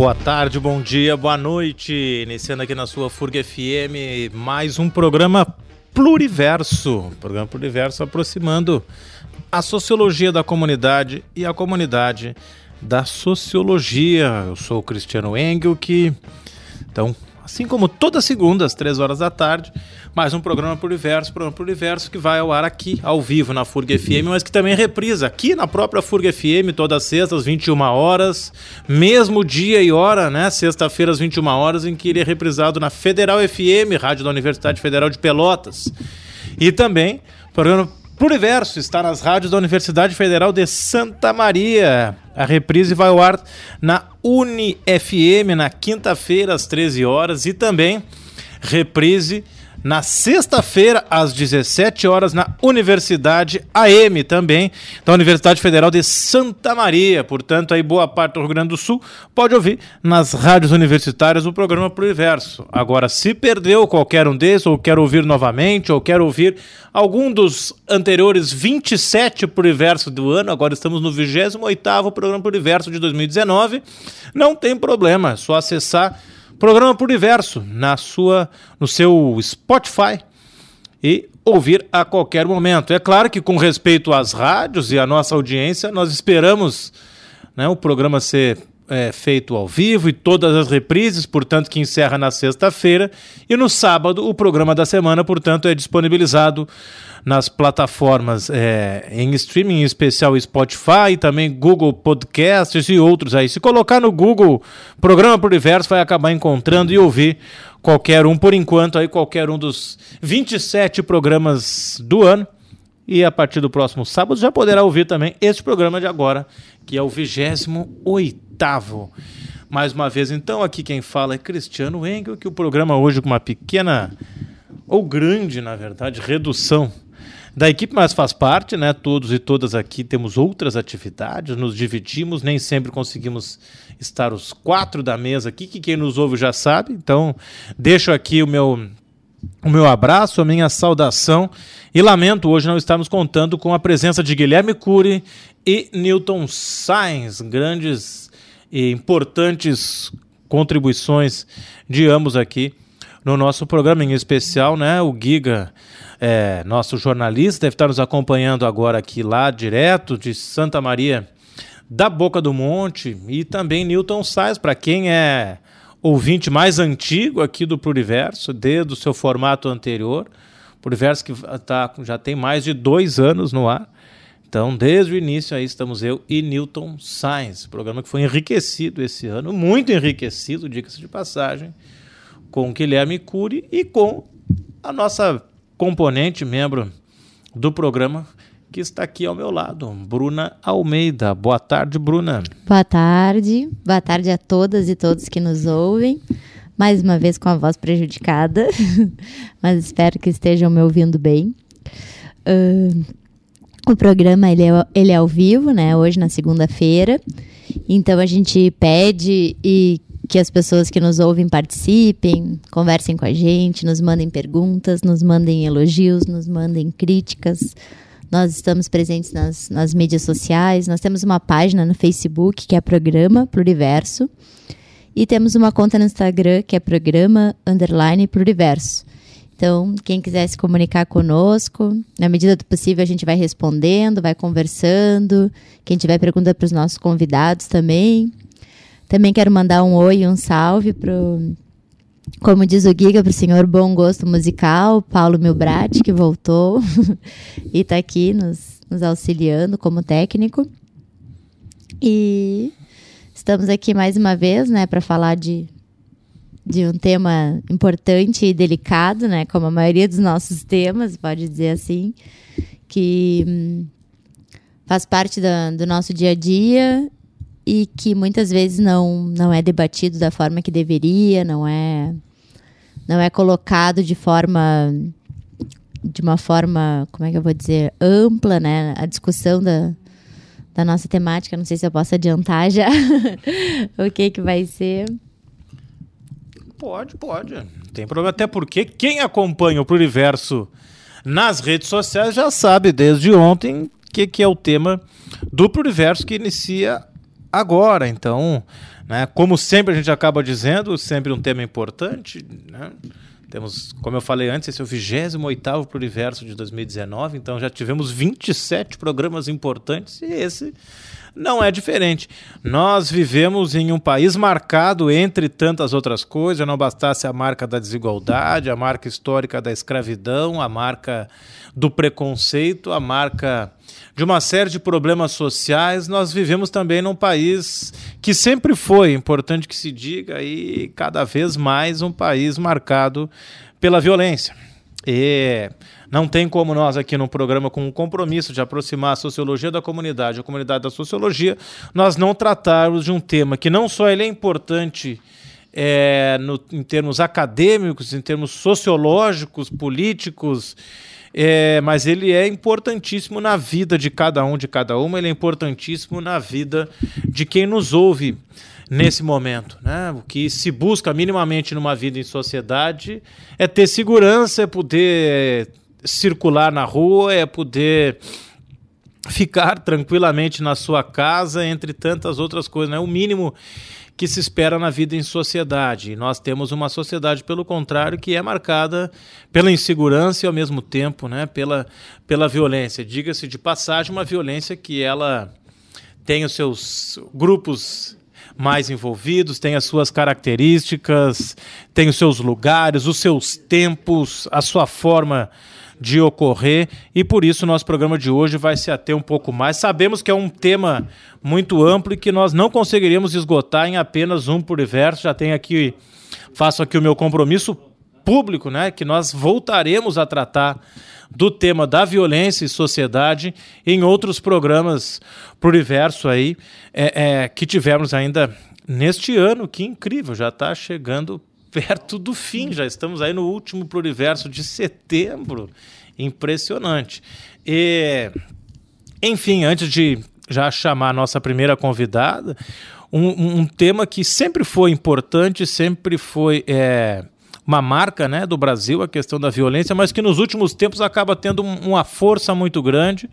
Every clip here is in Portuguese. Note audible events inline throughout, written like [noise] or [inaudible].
Boa tarde, bom dia, boa noite. Iniciando aqui na sua FURG FM mais um programa Pluriverso. Programa Pluriverso aproximando a sociologia da comunidade e a comunidade da sociologia. Eu sou o Cristiano Engel, que então assim como toda segunda, às três horas da tarde, mais um programa por universo, programa por universo que vai ao ar aqui, ao vivo, na FURG FM, mas que também reprisa aqui na própria FURG FM, todas sextas, às 21 horas, mesmo dia e hora, né? Sexta-feira, às 21 horas, em que ele é reprisado na Federal FM, rádio da Universidade Federal de Pelotas. E também, programa Pluriverso está nas rádios da Universidade Federal de Santa Maria. A reprise vai ao ar na UniFM na quinta-feira às 13 horas e também reprise na sexta-feira, às 17 horas, na Universidade AM também, da Universidade Federal de Santa Maria. Portanto, aí boa parte do Rio Grande do Sul pode ouvir nas rádios universitárias o programa Pluriverso. Agora, se perdeu qualquer um desses, ou quer ouvir novamente, ou quer ouvir algum dos anteriores 27 Pluriverso do ano, agora estamos no 28º programa Pluriverso de 2019, não tem problema, é só acessar Programa por Universo na sua, no seu Spotify e ouvir a qualquer momento. É claro que com respeito às rádios e à nossa audiência, nós esperamos né, o programa ser é, feito ao vivo e todas as reprises, portanto, que encerra na sexta-feira. E no sábado, o programa da semana, portanto, é disponibilizado nas plataformas é, em streaming, em especial Spotify, também Google Podcasts e outros aí. Se colocar no Google Programa por Universo, vai acabar encontrando e ouvir qualquer um, por enquanto, aí qualquer um dos 27 programas do ano. E a partir do próximo sábado já poderá ouvir também este programa de agora, que é o 28 mais uma vez, então, aqui quem fala é Cristiano Engel, que o programa hoje com uma pequena, ou grande, na verdade, redução da equipe, mas faz parte, né? Todos e todas aqui temos outras atividades, nos dividimos, nem sempre conseguimos estar os quatro da mesa aqui, que quem nos ouve já sabe. Então, deixo aqui o meu o meu abraço, a minha saudação e lamento hoje não estarmos contando com a presença de Guilherme Cury e Newton Sainz, grandes e importantes contribuições de ambos aqui no nosso programa em especial, né? O Giga é, nosso jornalista, deve estar nos acompanhando agora aqui lá, direto de Santa Maria da Boca do Monte, e também Newton Sais, para quem é ouvinte mais antigo aqui do Pluriverso, desde o seu formato anterior, Pluriverso que tá, já tem mais de dois anos no ar. Então, desde o início aí estamos eu e Newton Sainz, programa que foi enriquecido esse ano, muito enriquecido, diga-se de passagem, com Guilherme Cury e com a nossa componente, membro do programa, que está aqui ao meu lado, Bruna Almeida. Boa tarde, Bruna. Boa tarde. Boa tarde a todas e todos que nos ouvem. Mais uma vez com a voz prejudicada, [laughs] mas espero que estejam me ouvindo bem. Uh, o programa ele é, ele é ao vivo, né? Hoje na segunda-feira. Então a gente pede e que as pessoas que nos ouvem participem, conversem com a gente, nos mandem perguntas, nos mandem elogios, nos mandem críticas. Nós estamos presentes nas, nas mídias sociais, nós temos uma página no Facebook que é Programa Pluriverso e temos uma conta no Instagram que é Programa Underline Pluriverso. Então, quem quiser se comunicar conosco, na medida do possível a gente vai respondendo, vai conversando. Quem tiver pergunta para os nossos convidados também, também quero mandar um oi um salve pro, como diz o Giga, para o senhor Bom Gosto Musical, Paulo Milbrat, que voltou [laughs] e está aqui nos, nos auxiliando como técnico. E estamos aqui mais uma vez, né, para falar de, de um tema importante e delicado, né, como a maioria dos nossos temas, pode dizer assim, que hum, faz parte da, do nosso dia a dia e que muitas vezes não, não é debatido da forma que deveria, não é não é colocado de forma de uma forma, como é que eu vou dizer, ampla, né, a discussão da, da nossa temática, não sei se eu posso adiantar já [laughs] o que que vai ser. Pode, pode. Não tem problema até porque quem acompanha o Pluriverso nas redes sociais já sabe desde ontem que que é o tema do Pluriverso que inicia agora. Então, né, como sempre a gente acaba dizendo, sempre um tema importante, né? Temos, como eu falei antes, esse é o 28º Pluriverso de 2019, então já tivemos 27 programas importantes e esse não é diferente. Nós vivemos em um país marcado, entre tantas outras coisas, não bastasse a marca da desigualdade, a marca histórica da escravidão, a marca do preconceito, a marca de uma série de problemas sociais, nós vivemos também num país que sempre foi, importante que se diga, e cada vez mais um país marcado pela violência. E não tem como nós aqui no programa com um compromisso de aproximar a sociologia da comunidade, a comunidade da sociologia, nós não tratarmos de um tema que não só ele é importante é, no, em termos acadêmicos, em termos sociológicos, políticos, é, mas ele é importantíssimo na vida de cada um, de cada uma, ele é importantíssimo na vida de quem nos ouve nesse momento. Né? O que se busca minimamente numa vida em sociedade é ter segurança, é poder circular na rua, é poder ficar tranquilamente na sua casa, entre tantas outras coisas. Né? O mínimo que se espera na vida em sociedade. Nós temos uma sociedade, pelo contrário, que é marcada pela insegurança e, ao mesmo tempo, né, pela, pela violência. Diga-se de passagem, uma violência que ela tem os seus grupos mais envolvidos, tem as suas características, tem os seus lugares, os seus tempos, a sua forma de ocorrer e por isso o nosso programa de hoje vai se ater um pouco mais. Sabemos que é um tema muito amplo e que nós não conseguiríamos esgotar em apenas um por verso. Já tenho aqui, faço aqui o meu compromisso público, né, que nós voltaremos a tratar do tema da violência e sociedade em outros programas pluriverso aí é, é, que tivemos ainda neste ano. Que incrível, já está chegando perto do fim, já estamos aí no último pluriverso de setembro. Impressionante. E, enfim, antes de já chamar a nossa primeira convidada, um, um tema que sempre foi importante, sempre foi é, uma marca né, do Brasil, a questão da violência, mas que nos últimos tempos acaba tendo uma força muito grande,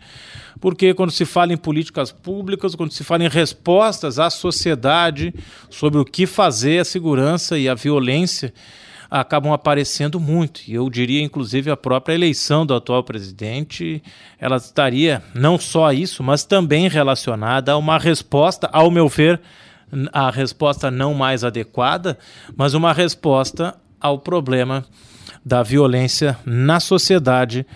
porque quando se fala em políticas públicas, quando se fala em respostas à sociedade sobre o que fazer, a segurança e a violência acabam aparecendo muito. E eu diria, inclusive, a própria eleição do atual presidente, ela estaria não só a isso, mas também relacionada a uma resposta, ao meu ver, a resposta não mais adequada, mas uma resposta ao problema da violência na sociedade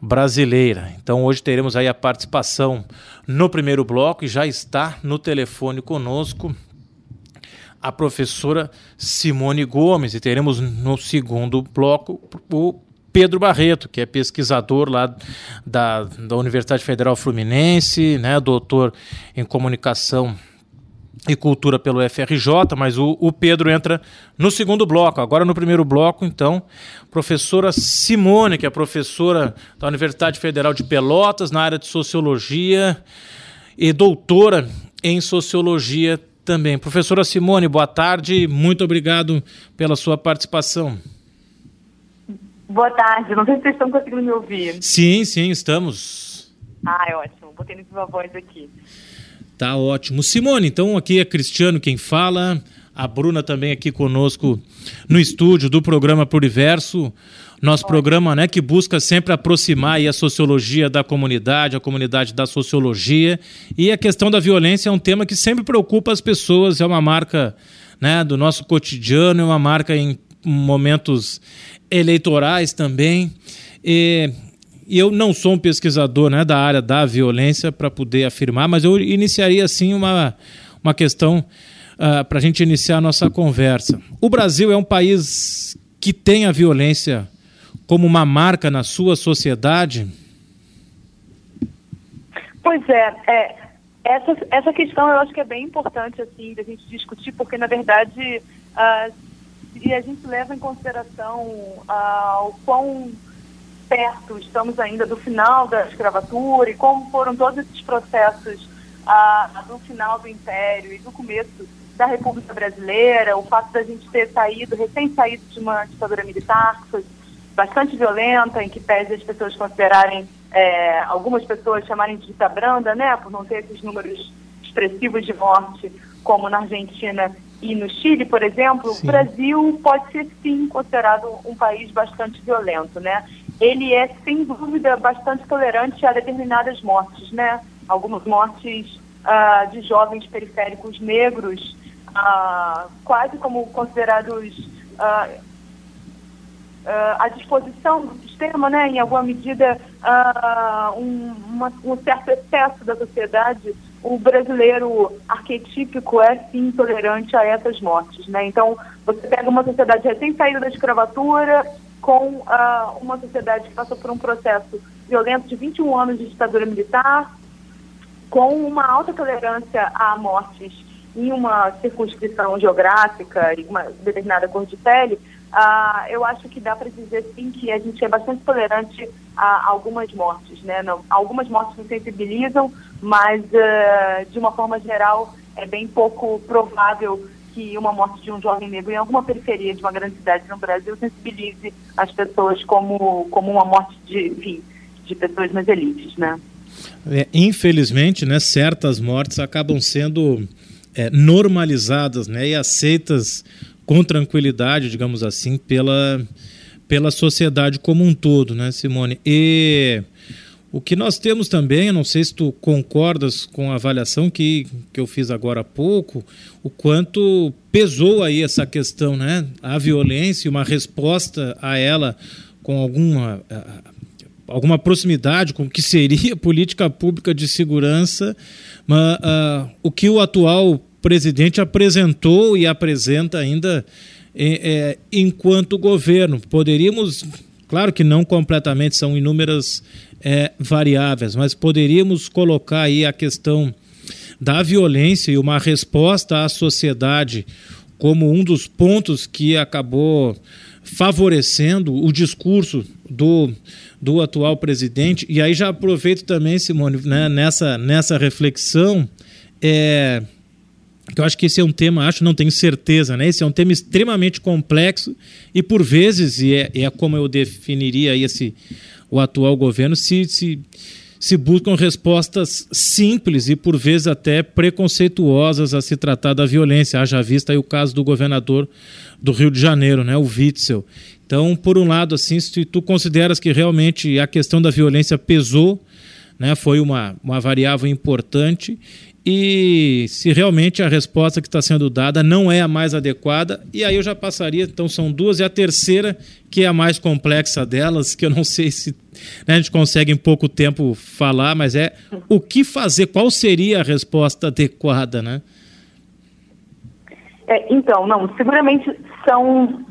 brasileira. Então hoje teremos aí a participação no primeiro bloco e já está no telefone conosco a professora Simone Gomes e teremos no segundo bloco o Pedro Barreto, que é pesquisador lá da, da Universidade Federal Fluminense, né, doutor em comunicação e Cultura pelo FRJ, mas o, o, Pedro entra no segundo bloco. Agora, no primeiro bloco, então, professora Simone, que é professora da Universidade Federal de Pelotas, na área de Sociologia, e doutora em Sociologia também. Professora Simone, boa tarde, muito obrigado pela sua participação. Boa tarde, não sei se vocês estão conseguindo me ouvir. Sim, sim, estamos. Ah, é ótimo, botei no viva voz aqui. Tá ótimo. Simone, então aqui é Cristiano quem fala, a Bruna também aqui conosco no estúdio do programa Pluriverso. Nosso programa né, que busca sempre aproximar a sociologia da comunidade, a comunidade da sociologia. E a questão da violência é um tema que sempre preocupa as pessoas, é uma marca né, do nosso cotidiano, é uma marca em momentos eleitorais também. E e eu não sou um pesquisador né, da área da violência para poder afirmar, mas eu iniciaria assim uma, uma questão uh, ah, para a gente iniciar a nossa conversa. O Brasil é um país que tem a violência como uma marca na sua sociedade? Pois é, é essa, essa questão eu acho que é bem importante assim da gente discutir, porque na verdade uh, se a gente leva em consideração uh, o quão perto estamos ainda do final da escravatura e como foram todos esses processos ah, do final do Império e do começo da República Brasileira, o fato da gente ter saído, recém saído de uma ditadura militar que foi bastante violenta, em que pese as pessoas considerarem, é, algumas pessoas chamarem de dita branda, né, por não ter esses números expressivos de morte, como na Argentina e no Chile, por exemplo, sim. o Brasil pode ser sim considerado um país bastante violento, né? Ele é sem dúvida bastante tolerante a determinadas mortes, né? Algumas mortes uh, de jovens periféricos negros, uh, quase como considerados uh, à disposição do sistema, né? Em alguma medida, um, uma, um certo excesso da sociedade o brasileiro arquetípico é sim intolerante a essas mortes, né? Então, você pega uma sociedade recém saída da escravatura com uh, uma sociedade que passou por um processo violento de 21 anos de ditadura militar, com uma alta tolerância a mortes em uma circunscrição geográfica e uma determinada cor de pele, uh, eu acho que dá para dizer sim que a gente é bastante tolerante a algumas mortes, né? Não, algumas mortes nos sensibilizam, mas uh, de uma forma geral é bem pouco provável que uma morte de um jovem negro em alguma periferia de uma grande cidade no Brasil sensibilize as pessoas como, como uma morte de, enfim, de pessoas nas elites, né? É, infelizmente, né, certas mortes acabam sendo é, normalizadas né, e aceitas com tranquilidade, digamos assim, pela, pela sociedade como um todo, né, Simone? E o que nós temos também, não sei se tu concordas com a avaliação que, que eu fiz agora há pouco, o quanto pesou aí essa questão, né? A violência e uma resposta a ela com alguma, alguma proximidade com o que seria [laughs] política pública de segurança, mas, uh, o que o atual presidente apresentou e apresenta ainda é, é, enquanto governo. Poderíamos, claro que não completamente, são inúmeras é, variáveis, mas poderíamos colocar aí a questão da violência e uma resposta à sociedade como um dos pontos que acabou favorecendo o discurso do, do atual presidente. E aí já aproveito também, Simone, né, nessa, nessa reflexão, é, eu acho que esse é um tema, acho, não tenho certeza, né? Esse é um tema extremamente complexo e por vezes, e é, é como eu definiria esse o atual governo, se, se, se buscam respostas simples e por vezes até preconceituosas a se tratar da violência. Haja vista aí o caso do governador do Rio de Janeiro, né, o Witzel. Então, por um lado, assim, se tu consideras que realmente a questão da violência pesou, né, foi uma, uma variável importante, e se realmente a resposta que está sendo dada não é a mais adequada, e aí eu já passaria, então são duas, e a terceira, que é a mais complexa delas, que eu não sei se né, a gente consegue em pouco tempo falar, mas é o que fazer, qual seria a resposta adequada, né? É, então, não, seguramente são,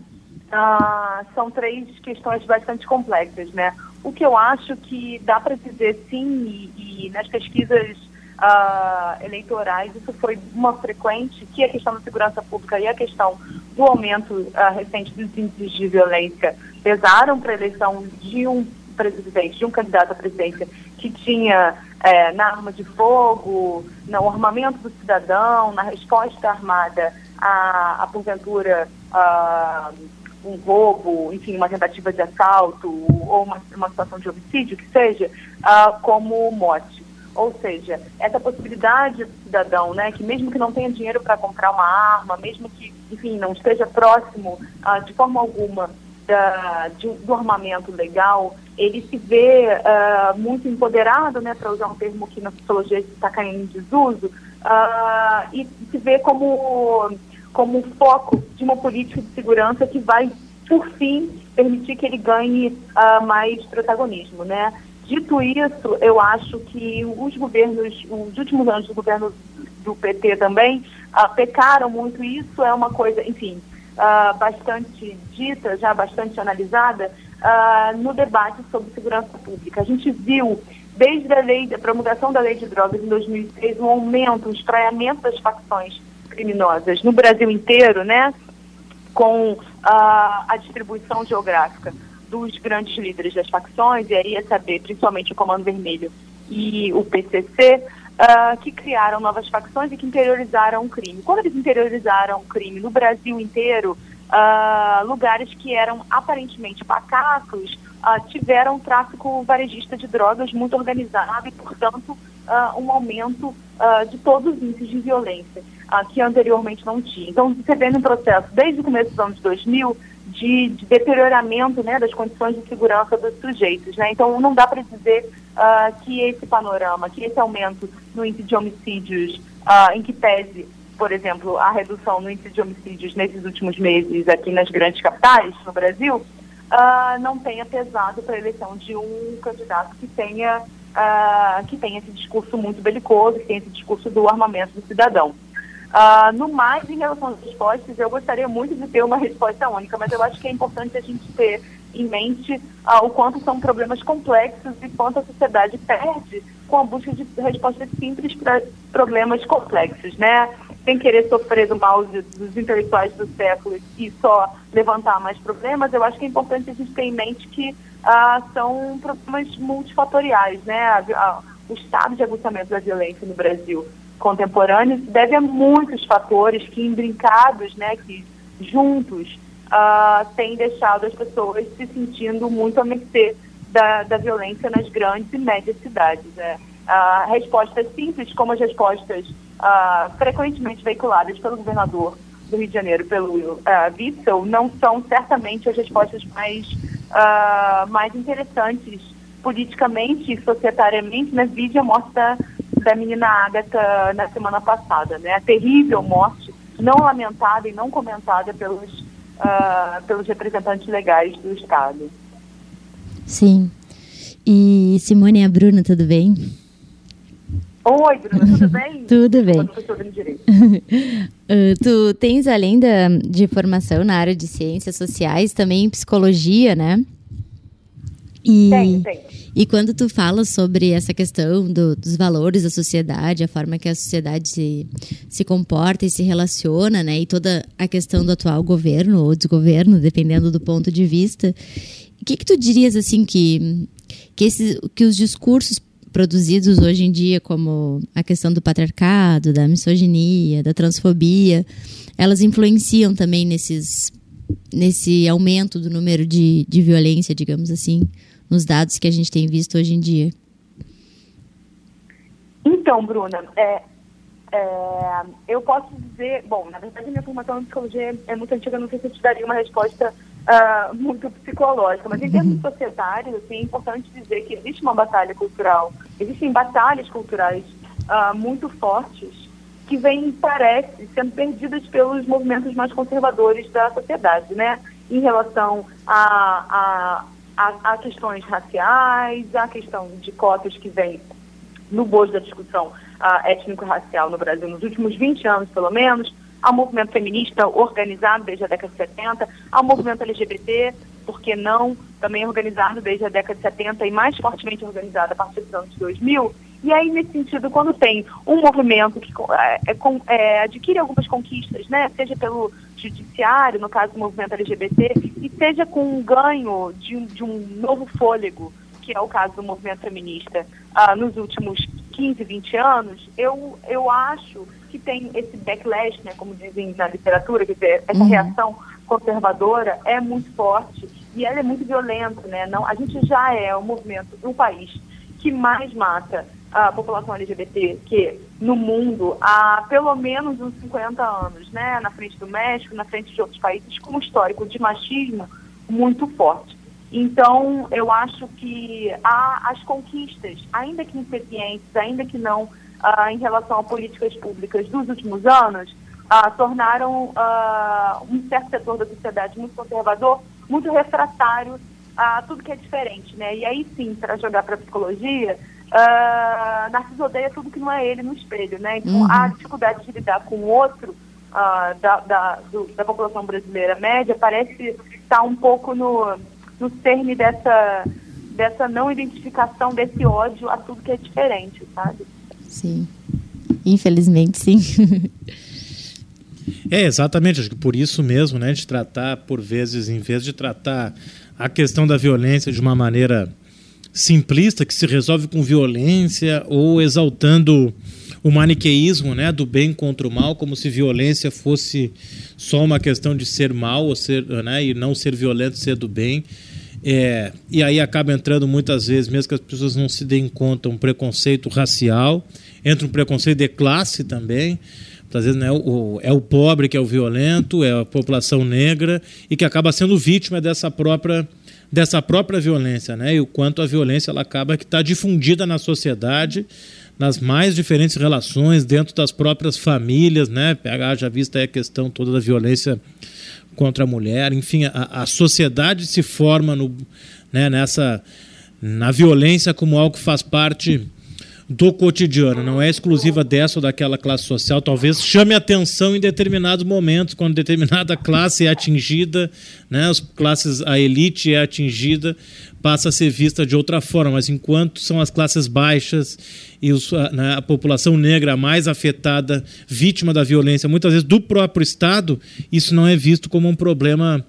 ah, são três questões bastante complexas, né? O que eu acho que dá para dizer sim, e, e nas pesquisas uh, eleitorais, isso foi uma frequente, que a questão da segurança pública e a questão do aumento uh, recente dos índices de violência pesaram para a eleição de um presidente, de um candidato à presidência que tinha é, na arma de fogo, no armamento do cidadão, na resposta armada a, a porventura, um roubo, enfim, uma tentativa de assalto ou uma, uma situação de homicídio, que seja, como mote. Ou seja, essa possibilidade do cidadão, né, que mesmo que não tenha dinheiro para comprar uma arma, mesmo que, enfim, não esteja próximo uh, de forma alguma da, de, do armamento legal, ele se vê uh, muito empoderado, né, para usar um termo que na sociologia está caindo em desuso, uh, e se vê como, como foco de uma política de segurança que vai, por fim, permitir que ele ganhe mais protagonismo, né? Dito isso, eu acho que os governos, os últimos anos do governo do PT também, uh, pecaram muito. Isso é uma coisa, enfim, uh, bastante dita, já bastante analisada, uh, no debate sobre segurança pública. A gente viu, desde a lei, da promulgação da lei de drogas em 2006, um aumento, um estraiamento das facções criminosas no Brasil inteiro, né? Com a distribuição geográfica dos grandes líderes das facções, e aí é saber, principalmente o Comando Vermelho e o PCC, uh, ah, que criaram novas facções e que interiorizaram o crime. Quando eles interiorizaram o crime no Brasil inteiro, uh, lugares que eram aparentemente pacatos uh, tiveram tráfico varejista de drogas muito organizado e, portanto, um aumento de todos os índices de violência, que anteriormente não tinha. Então, você vê no processo, desde o começo dos anos 2000, de, de deterioramento né, das condições de segurança dos sujeitos. Né? Então, não dá para dizer que esse panorama, que esse aumento no índice de homicídios, em que pese, por exemplo, a redução no índice de homicídios nesses últimos meses aqui nas grandes capitais no Brasil, não tenha pesado para a eleição de um candidato que tenha uh, que tem esse discurso muito belicoso, que tem esse discurso do armamento do cidadão. Uh, no mais, em relação às respostas, eu gostaria muito de ter uma resposta única, mas eu acho que é importante a gente ter em mente uh, o quanto são problemas complexos e quanto a sociedade perde com a busca de respostas simples para problemas complexos, né? Sem querer sofrer do mal dos intelectuais do século e só levantar mais problemas, eu acho que é importante a gente ter em mente que ah, são problemas multifatoriais, né? O estado de aguçamento da violência no Brasil contemporâneo se deve a muitos fatores que, imbrincados, né, que juntos ah, têm deixado as pessoas se sentindo muito a mercê da, da violência nas grandes e médias cidades. Né? Ah, respostas simples, como as respostas ah, frequentemente veiculadas pelo governador do Rio de Janeiro, pelo uh, Witzel, não são certamente as respostas mais uh, mais interessantes politicamente e societariamente, né? Vide a morte da, da menina Agatha na semana passada, né? A terrível morte, não lamentada e não comentada pelos, uh, pelos representantes legais do Estado. Sim. E Simone e a Bruna, tudo bem? Oi, Bruna, tudo [laughs] bem? tudo bem. uh, [laughs] tu tens, além da, de formação na área de ciências sociais, também psicologia, né? E, tem, tem. E quando tu fala sobre essa questão do, dos valores da sociedade, a forma que a sociedade se, se comporta e se relaciona, né? E toda a questão do atual governo ou desgoverno, dependendo do ponto de vista, o que, que tu dirias, assim, que, que, esses, que os discursos produzidos hoje em dia, como a questão do patriarcado, da misoginia, da transfobia, elas influenciam também nesses, nesse aumento do número de, de violência, digamos assim, nos dados que a gente tem visto hoje em dia? Então, Bruna, é, é, eu posso dizer, bom, na verdade minha formação em psicologia é muito antiga, não sei se eu te daria uma resposta uh, muito psicológica, mas em termos uhum. societários, assim, é importante dizer que existe uma batalha cultural, existem batalhas culturais uh, muito fortes que vêm, parece, sendo perdidas pelos movimentos mais conservadores da sociedade, né? Em relação a, a, a, a questões raciais, a questão de cotas que vem no bojo da discussão uh, étnico-racial no Brasil nos últimos 20 anos, pelo menos, ao movimento feminista organizado desde a década de 70, ao movimento LGBT, por que não, também organizado desde a década de 70 e mais fortemente organizado a partir dos anos 2000. E aí, nesse sentido, quando tem um movimento que é, é, é, adquire algumas conquistas, né, seja pelo judiciário, no caso do movimento LGBT, e seja com um ganho de, de um novo fôlego, que é o caso do movimento feminista, uh, nos últimos 15, 20 anos, eu, eu acho que tem esse backlash, né, como dizem na literatura, quer dizer, essa uhum. reação conservadora é muito forte e ela é muito violenta, né? Não, a gente já é o movimento, o país que mais mata a população LGBT que no mundo há pelo menos uns 50 anos, né? Na frente do México, na frente de outros países com um histórico de machismo muito forte. Então, eu acho que há as conquistas, ainda que incipientes, ainda que não uh, em relação a políticas públicas dos últimos anos uh, tornaram uh, um certo setor da sociedade muito conservador, muito refratário a tudo que é diferente, né? E aí sim, para jogar para a psicologia, uh, Narciso odeia tudo que não é ele no espelho, né? Então uhum. a dificuldade de lidar com o outro uh, da, da, do, da população brasileira média parece estar um pouco no, no cerne dessa, dessa não identificação, desse ódio a tudo que é diferente, sabe? Sim. Infelizmente, sim. é, exatamente. Acho que por isso mesmo, né, de tratar, por vezes, em vez de tratar a questão da violência de uma maneira simplista, que se resolve com violência, ou exaltando o maniqueísmo né, do bem contra o mal, como se violência fosse só uma questão de ser mal ou ser, né, e não ser violento ser do bem É, e aí acaba entrando muitas vezes, mesmo que as pessoas não se deem conta, um preconceito racial, entra um preconceito de classe também. Às vezes né, o, é o pobre que é o violento, é a população negra e que acaba sendo vítima dessa própria dessa própria violência, né? E o quanto a violência ela acaba que está difundida na sociedade, nas mais diferentes relações dentro das próprias famílias, né? Já vista a questão toda da violência contra a mulher, enfim, a, a sociedade se forma no, né, nessa na violência como algo que faz parte do cotidiano, não é exclusiva dessa ou daquela classe social, talvez chame atenção em determinados momentos, quando determinada classe é atingida, né, as classes, a elite é atingida, passa a ser vista de outra forma, mas enquanto são as classes baixas e os, né, a população negra mais afetada, vítima da violência, muitas vezes do próprio Estado, isso não é visto como um problema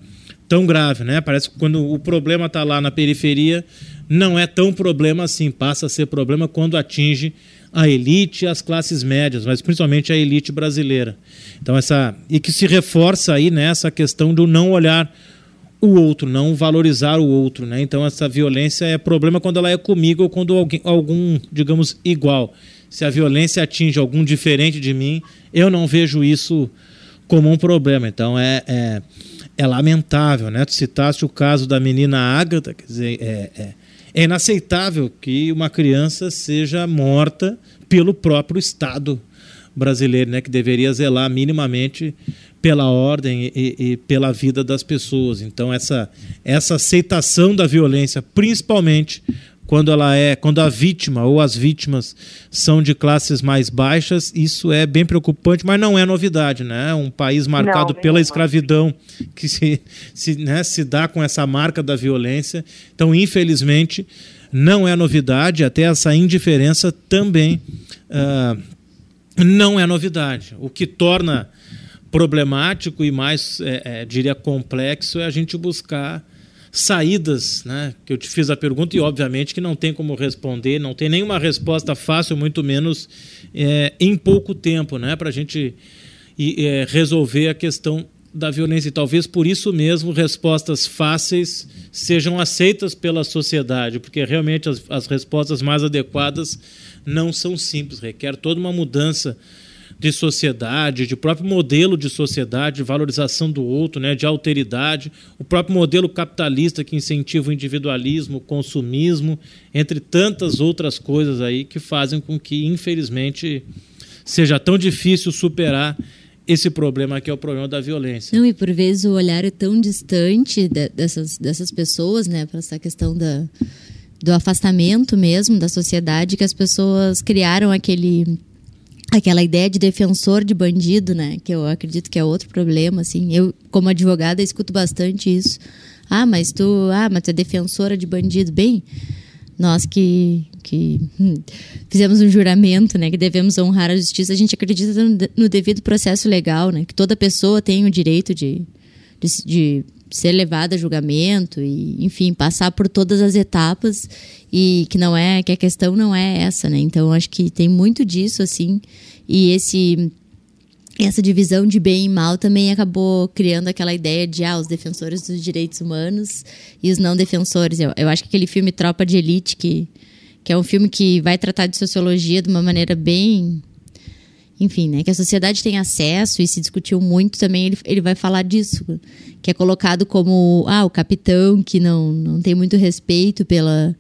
tão grave, né? Parece que quando o problema está lá na periferia, não é tão problema assim, passa a ser problema quando atinge a elite e as classes médias, mas principalmente a elite brasileira. Então essa e que se reforça aí nessa questão do não olhar o outro, não valorizar o outro, né? Então essa violência é problema quando ela é comigo ou quando alguém, algum, digamos, igual. Se a violência atinge algum diferente de mim, eu não vejo isso como um problema. Então é, é, é lamentável, né? Tu citaste o caso da menina Ágata, quer dizer, é, é é inaceitável que uma criança seja morta pelo próprio Estado brasileiro, né, que deveria zelar minimamente pela ordem e, e, pela vida das pessoas. Então essa essa aceitação da violência, principalmente quando ela é, quando a vítima ou as vítimas são de classes mais baixas, isso é bem preocupante, mas não é novidade, né? Um país marcado não, pela escravidão que se, se, né, se dá com essa marca da violência. Então, infelizmente, não é novidade, até essa indiferença também uh, não é novidade. O que torna problemático e mais, é, é, diria, complexo é a gente buscar saídas, né? Que eu te fiz a pergunta e obviamente que não tem como responder, não tem nenhuma resposta fácil, muito menos é, em pouco tempo, né? Para a gente é, resolver a questão da violência. E talvez por isso mesmo respostas fáceis sejam aceitas pela sociedade, porque realmente as, as respostas mais adequadas não são simples, requer toda uma mudança de sociedade, de próprio modelo de sociedade, de valorização do outro, né, de alteridade, o próprio modelo capitalista que incentiva o individualismo, o consumismo, entre tantas outras coisas aí que fazem com que, infelizmente, seja tão difícil superar esse problema que é o problema da violência. Não, e por vezes o olhar é tão distante de, dessas, dessas pessoas, né, para essa questão da, do afastamento mesmo da sociedade, que as pessoas criaram aquele aquela ideia de defensor de bandido, né? Que eu acredito que é outro problema, assim. Eu, como advogada, escuto bastante isso. Ah, mas tu, ah, mas tu é defensora de bandido. Bem, nós que, que hum, fizemos um juramento, né? Que devemos honrar a justiça, a gente acredita no, no devido processo legal, né? Que toda pessoa tem o direito de, de, de ser levada a julgamento e, enfim, passar por todas as etapas e que não é que a questão não é essa, né? Então acho que tem muito disso assim e esse essa divisão de bem e mal também acabou criando aquela ideia de ah, os defensores dos direitos humanos e os não defensores. Eu, eu acho que aquele filme Tropa de Elite que que é um filme que vai tratar de sociologia de uma maneira bem enfim, né, que a sociedade tem acesso e se discutiu muito também, ele, ele vai falar disso, que é colocado como ah, o capitão que não, não tem muito respeito pela,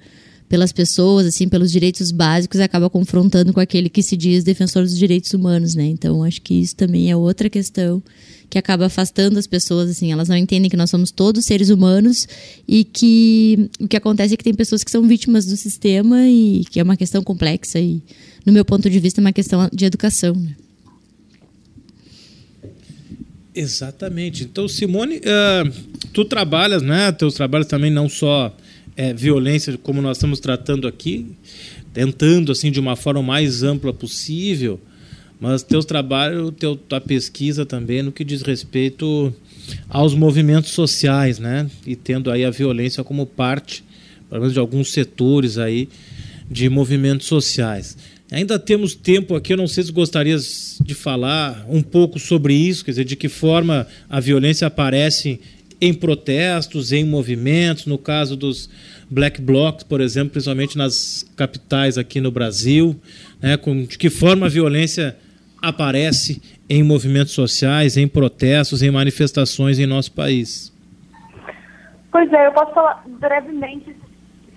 pelas pessoas, assim, pelos direitos básicos, acaba confrontando com aquele que se diz defensor dos direitos humanos, né? Então, acho que isso também é outra questão que acaba afastando as pessoas, assim, elas não entendem que nós somos todos seres humanos e que o que acontece é que tem pessoas que são vítimas do sistema e que é uma questão complexa e no meu ponto de vista, é uma questão de educação. Né? Exatamente. Então, Simone, uh, tu trabalhas, né? Teus trabalhos também não só é, violência, como nós estamos tratando aqui, tentando assim de uma forma mais ampla possível, mas teus trabalhos, teu, tua pesquisa também no que diz respeito aos movimentos sociais, né? E tendo aí a violência como parte, pelo menos de alguns setores aí de movimentos sociais. Ainda temos tempo aqui, eu não sei se gostarias de falar um pouco sobre isso, quer dizer, de que forma a violência aparece em protestos, em movimentos, no caso dos black blocs, por exemplo, principalmente nas capitais aqui no Brasil, né, com, de que forma a violência aparece em movimentos sociais, em protestos, em manifestações em nosso país. Pois é, eu posso falar brevemente,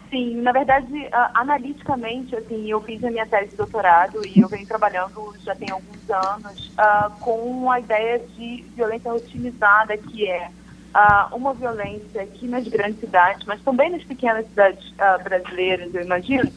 sim. Na verdade, analiticamente, assim, eu fiz a minha tese de doutorado e eu venho trabalhando já tem alguns anos uh, com a ideia de violência rotinizada, que é uh, uma violência aqui nas grandes cidades, mas também nas pequenas cidades uh, brasileiras, eu imagino,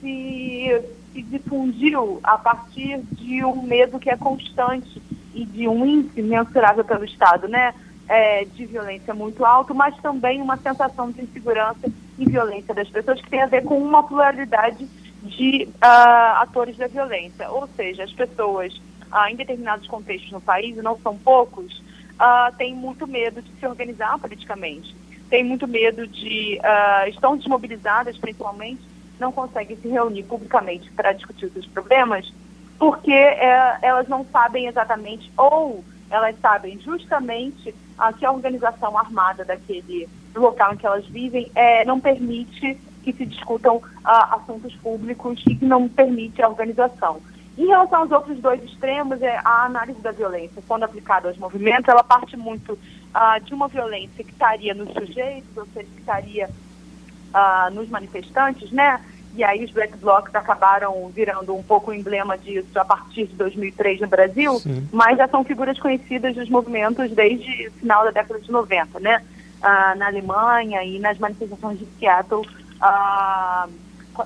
se, se difundiu a partir de um medo que é constante e de um índice mensurável pelo Estado, né? É, de violência muito alto, mas também uma sensação de insegurança e violência das pessoas que tem a ver com uma pluralidade de uh, atores da violência. Ou seja, as pessoas uh, em determinados contextos no país, e não são poucos, uh, têm muito medo de se organizar politicamente, têm muito medo de. Uh, estão desmobilizadas, principalmente, não conseguem se reunir publicamente para discutir os seus problemas, porque uh, elas não sabem exatamente, ou elas sabem justamente uh, que a organização armada daquele local em que elas vivem é, não permite que se discutam assuntos públicos e que não permite a organização. Em relação aos outros dois extremos, é a análise da violência, quando aplicada aos movimentos, ela parte muito uh, de uma violência que estaria nos sujeitos, ou seja, que estaria uh, nos manifestantes, né? E aí os black blocs acabaram virando um pouco o emblema disso a partir de 2003 no Brasil, Sim. mas já são figuras conhecidas dos movimentos desde o final da década de 90, né? Uh, na Alemanha e nas manifestações de Seattle,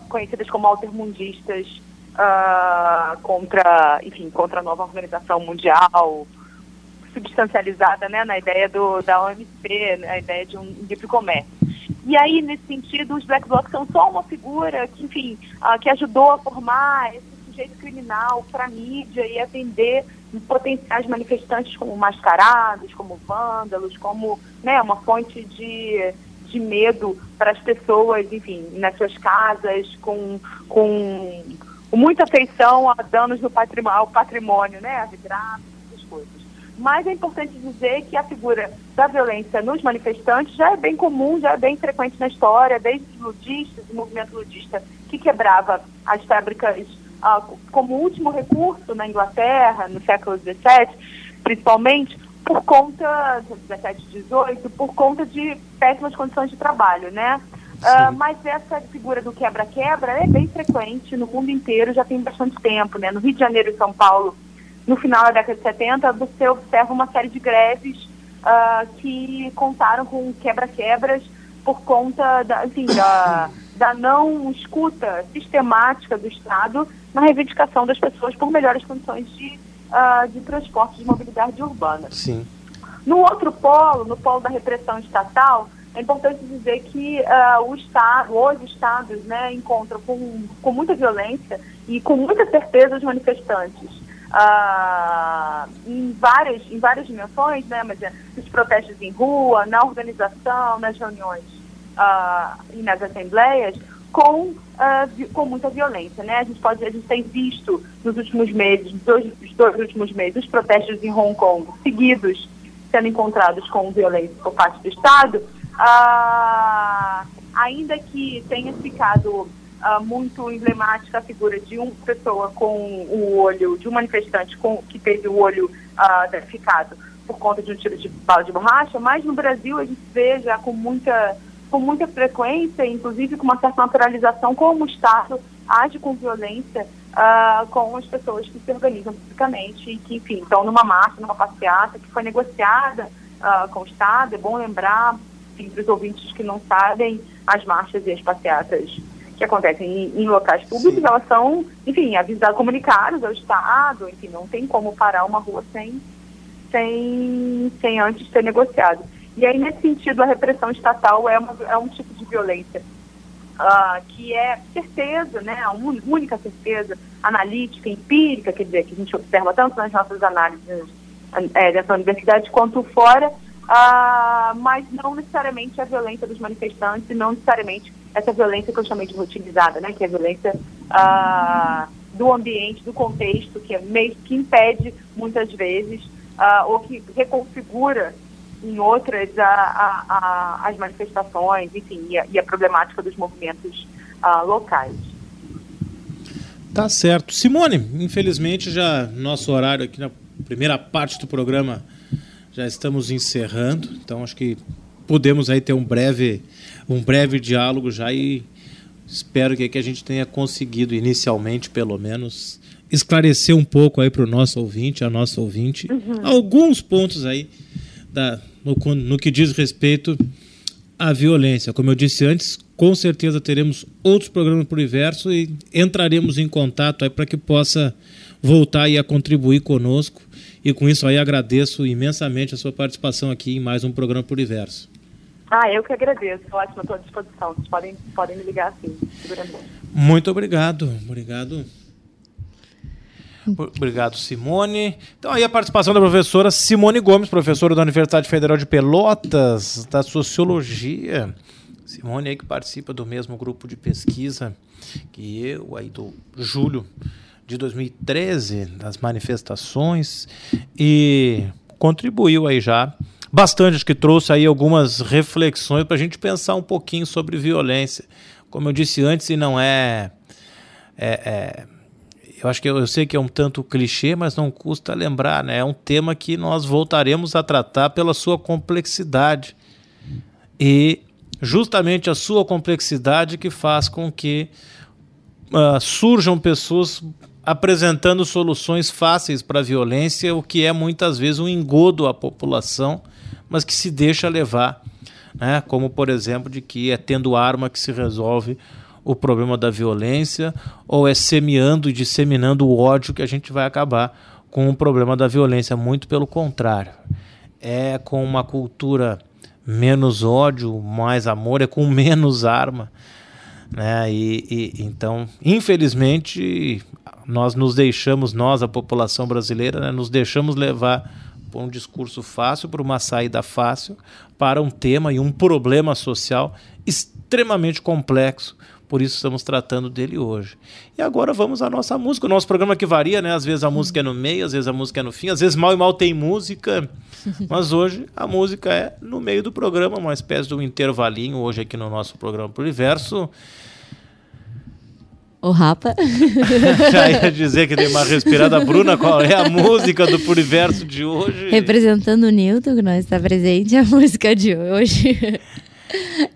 conhecidas como altermundistas, uh, contra, enfim, contra a nova organização mundial, substancializada né, na ideia do, da OMC, na né, ideia de um livre comércio. E aí, nesse sentido, os Black Blocs são só uma figura que, enfim, uh, que ajudou a formar esse sujeito criminal para a mídia e atender potenciais manifestantes como mascarados, como vândalos, como né, uma fonte de, de medo para as pessoas, enfim, nas suas casas, com, com muita atenção a danos no patrimônio, ao patrimônio, né, a vidraças, essas coisas. Mas é importante dizer que a figura da violência nos manifestantes já é bem comum, já é bem frequente na história, desde os ludistas, o movimento ludista que quebrava as fábricas ah, como último recurso na Inglaterra, no século XVII, principalmente por conta, 17 e 18, por conta de péssimas condições de trabalho, né? Uh, mas essa figura do quebra-quebra é bem frequente no mundo inteiro, já tem bastante tempo. Né? No Rio de Janeiro e São Paulo, no final da década de 70, você observa uma série de greves uh, que contaram com quebra-quebras por conta da, assim, da, da não escuta sistemática do Estado na reivindicação das pessoas por melhores condições de, uh, de transporte de mobilidade urbana. Sim. No outro polo, no polo da repressão estatal, é importante dizer que uh, o estado, os estados né, encontram com, com muita violência e com muita certeza os manifestantes. Uh, em, várias, em várias dimensões, né, mas é, nos protestos em rua, na organização, nas reuniões uh, e nas assembleias, com, uh, com muita violência. Né? A, gente pode, a gente tem visto nos últimos meses, dois, dois últimos meses, os protestos em Hong Kong seguidos sendo encontrados com violência por parte do Estado, ah, ainda que tenha ficado ah, muito emblemática a figura de uma pessoa com o olho, de um manifestante com, que teve o olho ah, danificado por conta de um tiro de bala de borracha, mas no Brasil a gente vê já com muita, com muita frequência, inclusive com uma certa naturalização, como o Estado age com violência uh, com as pessoas que se organizam publicamente e que, enfim, estão numa marcha, numa passeata que foi negociada uh, com o Estado. É bom lembrar, para os ouvintes que não sabem, as marchas e as passeatas que acontecem em, em locais públicos, Sim. elas são, enfim, avisadas, comunicadas ao Estado, enfim, não tem como parar uma rua sem, sem, sem antes ser negociado. E aí, nesse sentido, a repressão estatal é, uma, é um tipo de violência uh, que é certeza, né, a única certeza analítica, empírica, quer dizer, que a gente observa tanto nas nossas análises é, dessa universidade quanto fora, uh, mas não necessariamente a violência dos manifestantes, não necessariamente essa violência que eu chamei de utilizada, né, que é a violência uh, do ambiente, do contexto, que é meio que impede muitas vezes uh, ou que reconfigura em outras a, a, a, as manifestações, enfim, e a, e problemática dos movimentos locais. Tá certo. Simone, infelizmente já nosso horário aqui na primeira parte do programa já estamos encerrando, então acho que podemos aí ter um breve um breve diálogo já e espero que, que a gente tenha conseguido inicialmente pelo menos esclarecer um pouco aí para o nosso ouvinte, a nossa ouvinte, uhum. alguns pontos aí da, no, no que diz respeito à violência. Como eu disse antes, com certeza teremos outros programas por universo e entraremos em contato aí para que possa voltar aí a contribuir conosco. E com isso aí agradeço imensamente a sua participação aqui em mais um programa por universo. Ah, eu que agradeço. Ótimo, estou à disposição. Vocês podem, podem me ligar assim, seguramente. Muito obrigado. Obrigado. Obrigado, Simone. Então, aí a participação da professora Simone Gomes, professora da Universidade Federal de Pelotas, da Sociologia. Simone aí que participa do mesmo grupo de pesquisa que eu, aí do julho de 2013, das manifestações, e contribuiu aí já bastante, acho que trouxe aí algumas reflexões para a gente pensar um pouquinho sobre violência. Como eu disse antes, e não é, é, é eu acho que eu, eu, sei que é um tanto clichê, mas não custa lembrar, né? É um tema que nós voltaremos a tratar pela sua complexidade. E justamente a sua complexidade que faz com que uh, surjam pessoas apresentando soluções fáceis para a violência, o que é muitas vezes um engodo à população, mas que se deixa levar, né? como por exemplo de que é tendo arma que se resolve o problema da violência, ou é semeando e disseminando o ódio que a gente vai acabar com o problema da violência. Muito pelo contrário. É com uma cultura menos ódio, mais amor, é com menos arma. Né? E, e, então, infelizmente, nós nos deixamos, nós, a população brasileira, né, nos deixamos levar por um discurso fácil, por uma saída fácil, para um tema e um problema social extremamente complexo, por isso estamos tratando dele hoje. E agora vamos à nossa música. O nosso programa que varia, né? Às vezes a música é no meio, às vezes a música é no fim, às vezes mal e mal tem música. [laughs] Mas hoje a música é no meio do programa, uma espécie de um intervalinho hoje aqui no nosso programa pro universo. O Rapa. [laughs] Já ia dizer que tem uma respirada. Bruna, qual é a música do Puriverso de hoje? Representando o Newton, que não está presente, a música de hoje.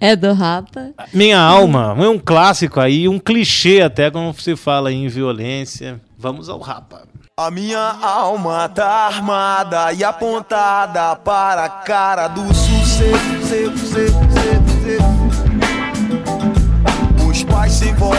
É do Rapa. Minha alma, é um clássico aí, um clichê até quando se fala em violência. Vamos ao Rapa. A minha alma tá armada e apontada para a cara do sucesso. Os pais sem voz,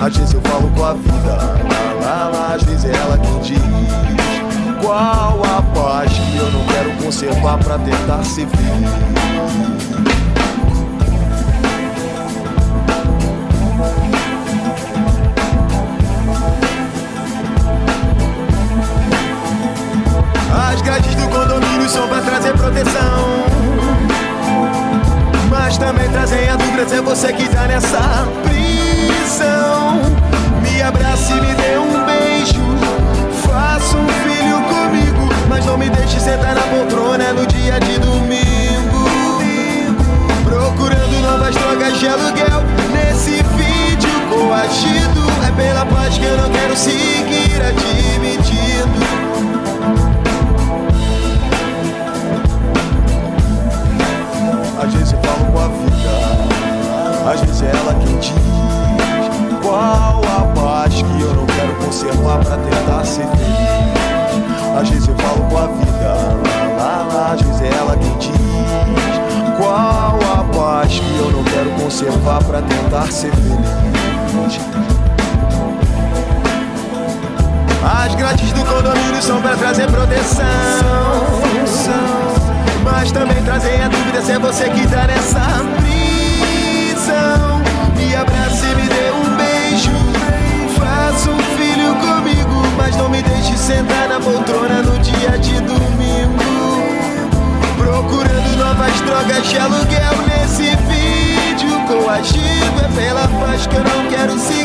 Às vezes eu falo com a vida, lá, lá, lá, às vezes é ela quem diz qual a paz que eu não quero conservar pra tentar ser feliz. As grades do condomínio são pra trazer proteção. Mas também trazem a dúvida se é você que tá nessa me abrace e me dê um beijo. Faça um filho comigo, mas não me deixe sentar na poltrona no dia de domingo. Procurando novas drogas de aluguel nesse vídeo coagido. É pela paz que eu não quero seguir admitindo. Às vezes eu falo com a vida, às vezes é ela quem diz conservar pra tentar ser feliz. Às vezes eu falo com a vida, lá, lá, lá, às vezes é ela quem diz. Qual a paz que eu não quero conservar pra tentar ser feliz? As grades do condomínio são pra trazer proteção. Mas também trazem a dúvida se é você que tá nessa prisão. Me abrace e me dê mas não me deixe sentar na poltrona no dia de domingo. Procurando novas drogas de aluguel nesse vídeo coagido. É pela paz que eu não quero seguir